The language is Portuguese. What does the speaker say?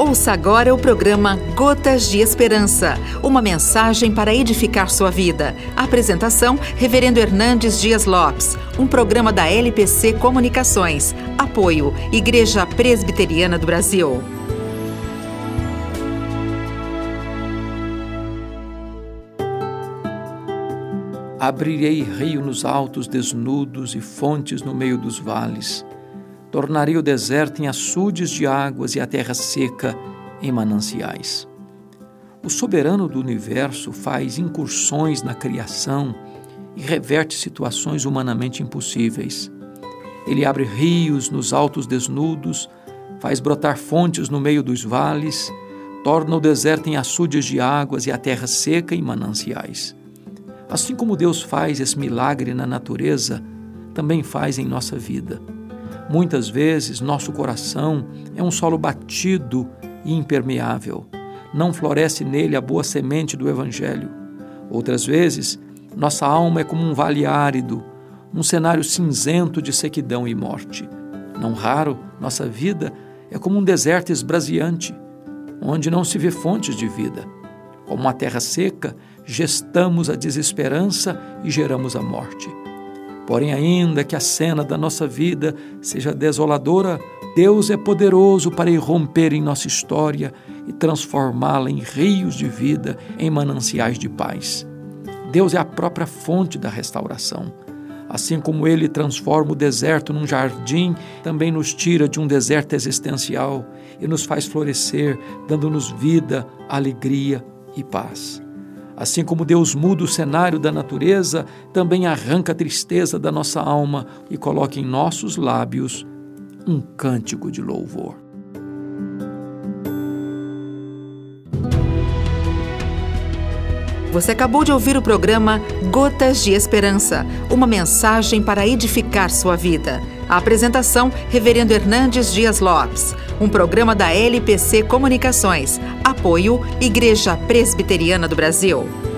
Ouça agora o programa Gotas de Esperança, uma mensagem para edificar sua vida. Apresentação: Reverendo Hernandes Dias Lopes, um programa da LPC Comunicações. Apoio: Igreja Presbiteriana do Brasil. Abrirei rio nos altos desnudos e fontes no meio dos vales tornarei o deserto em açudes de águas e a terra seca em mananciais. O soberano do universo faz incursões na criação e reverte situações humanamente impossíveis. Ele abre rios nos altos desnudos, faz brotar fontes no meio dos vales, torna o deserto em açudes de águas e a terra seca em mananciais. Assim como Deus faz esse milagre na natureza, também faz em nossa vida. Muitas vezes, nosso coração é um solo batido e impermeável. Não floresce nele a boa semente do Evangelho. Outras vezes, nossa alma é como um vale árido, um cenário cinzento de sequidão e morte. Não raro, nossa vida é como um deserto esbraseante, onde não se vê fontes de vida. Como uma terra seca, gestamos a desesperança e geramos a morte. Porém, ainda que a cena da nossa vida seja desoladora, Deus é poderoso para irromper em nossa história e transformá-la em rios de vida, em mananciais de paz. Deus é a própria fonte da restauração. Assim como ele transforma o deserto num jardim, também nos tira de um deserto existencial e nos faz florescer, dando-nos vida, alegria e paz. Assim como Deus muda o cenário da natureza, também arranca a tristeza da nossa alma e coloca em nossos lábios um cântico de louvor. Você acabou de ouvir o programa Gotas de Esperança, uma mensagem para edificar sua vida. A apresentação, Reverendo Hernandes Dias Lopes, um programa da LPC Comunicações. Apoio, Igreja Presbiteriana do Brasil.